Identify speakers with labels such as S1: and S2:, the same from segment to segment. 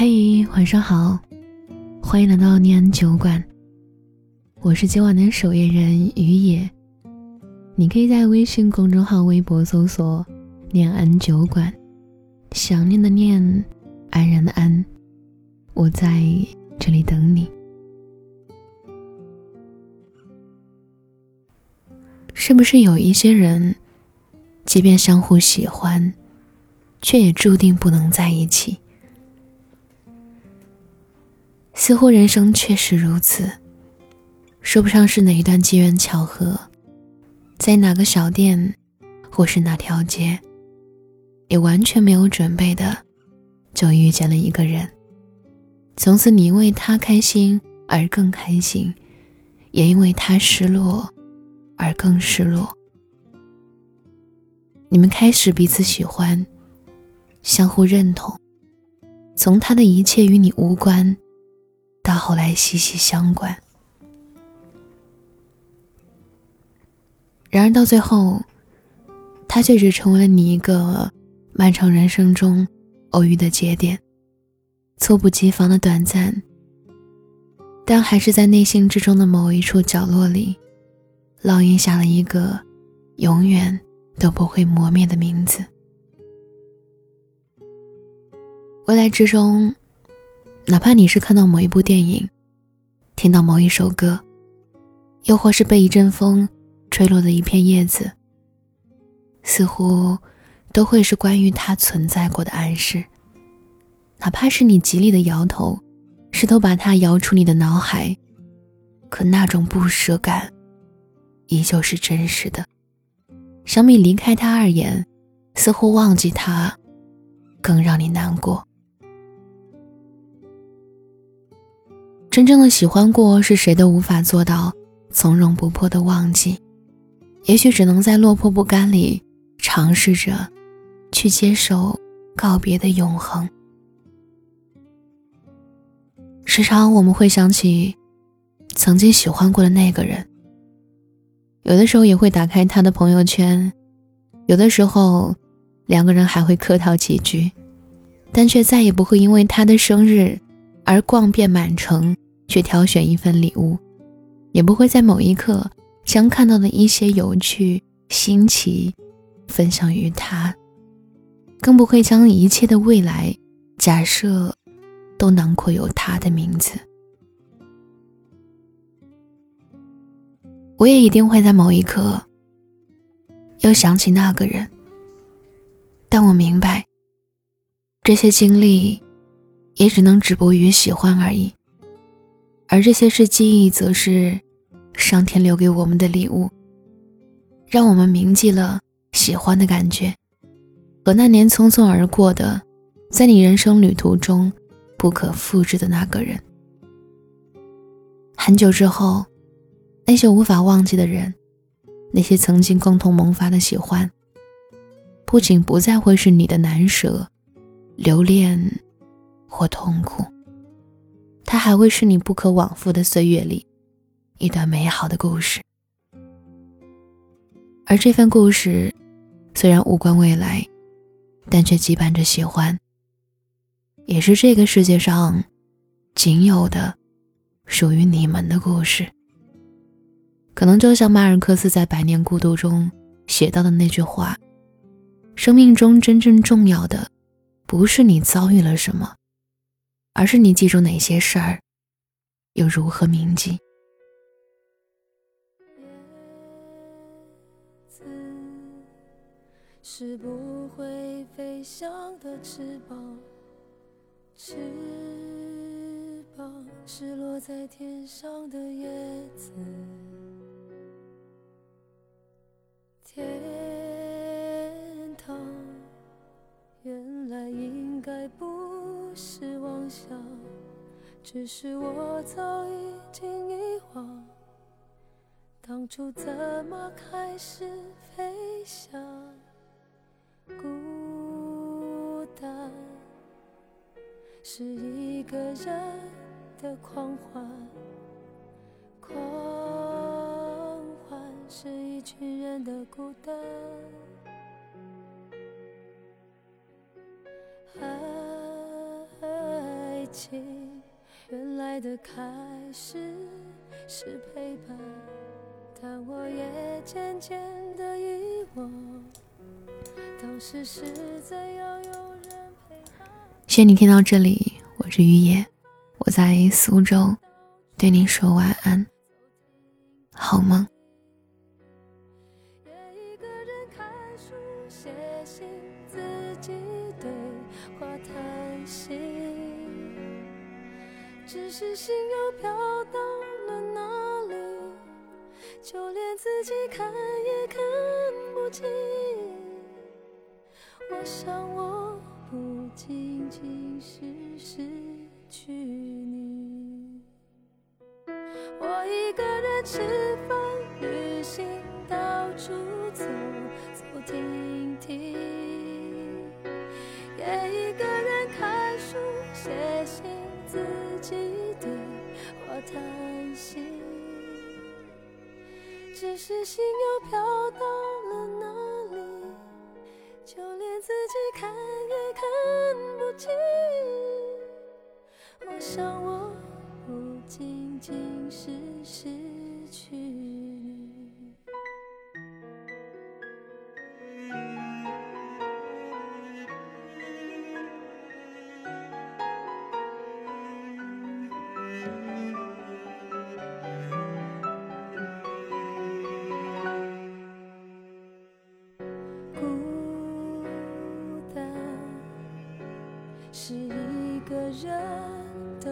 S1: 嘿，晚上好，欢迎来到念安酒馆。我是今晚的守夜人于野，你可以在微信公众号、微博搜索“念安酒馆”，想念的念，安然的安，我在这里等你。是不是有一些人，即便相互喜欢，却也注定不能在一起？似乎人生确实如此，说不上是哪一段机缘巧合，在哪个小店，或是哪条街，也完全没有准备的，就遇见了一个人。从此，你因为他开心而更开心，也因为他失落。而更失落。你们开始彼此喜欢，相互认同，从他的一切与你无关，后来息息相关。然而到最后，他却只成为了你一个漫长人生中偶遇的节点，猝不及防的短暂，但还是在内心之中的某一处角落里。烙印下了一个永远都不会磨灭的名字。未来之中，哪怕你是看到某一部电影，听到某一首歌，又或是被一阵风吹落的一片叶子，似乎都会是关于它存在过的暗示。哪怕是你极力的摇头，试图把它摇出你的脑海，可那种不舍感。依旧是真实的，相比离开他而言，似乎忘记他，更让你难过。真正的喜欢过，是谁都无法做到从容不迫的忘记，也许只能在落魄不甘里尝试着，去接受告别的永恒。时常我们会想起，曾经喜欢过的那个人。有的时候也会打开他的朋友圈，有的时候两个人还会客套几句，但却再也不会因为他的生日而逛遍满城去挑选一份礼物，也不会在某一刻将看到的一些有趣新奇分享于他，更不会将一切的未来假设都囊括有他的名字。我也一定会在某一刻，又想起那个人。但我明白，这些经历，也只能止步于喜欢而已。而这些是记忆，则是上天留给我们的礼物，让我们铭记了喜欢的感觉，和那年匆匆而过的，在你人生旅途中不可复制的那个人。很久之后。那些无法忘记的人，那些曾经共同萌发的喜欢，不仅不再会是你的难舍、留恋或痛苦，它还会是你不可往复的岁月里一段美好的故事。而这份故事，虽然无关未来，但却羁绊着喜欢，也是这个世界上仅有的属于你们的故事。可能就像马尔克斯在《百年孤独》中写到的那句话：“生命中真正重要的，不是你遭遇了什么，而是你记住哪些事儿，又如何铭记。”是不会飞翔的翅膀，翅膀是落在天上的叶子。天堂，原来应该不是想，只是我早已经遗忘，当初怎么开始飞翔？孤单是一个人的狂欢狂欢。是一群人的孤单。
S2: 情，原来的开始是陪伴，但我也渐渐的遗忘，当时是怎样有人陪伴。
S1: 谢谢你听到这里，我是雨野，我在苏州，对你说晚安，好梦。
S2: 只是心又飘到了哪里，就连自己看也看不清。我想我不仅仅是失去你，我一个人吃饭、旅行、自己的话叹息，只是心又飘到了哪里，就连自己看也看不清。我想我不仅仅是失去。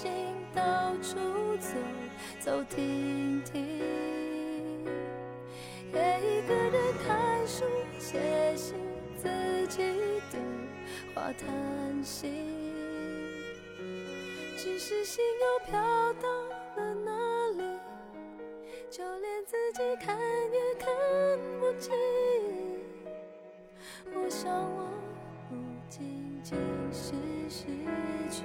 S2: 心、到处走走停停，也一个人看书、写信、自己对话叹息，只是心又飘到了哪里，就连自己看也看不清。我想我。不仅仅是失去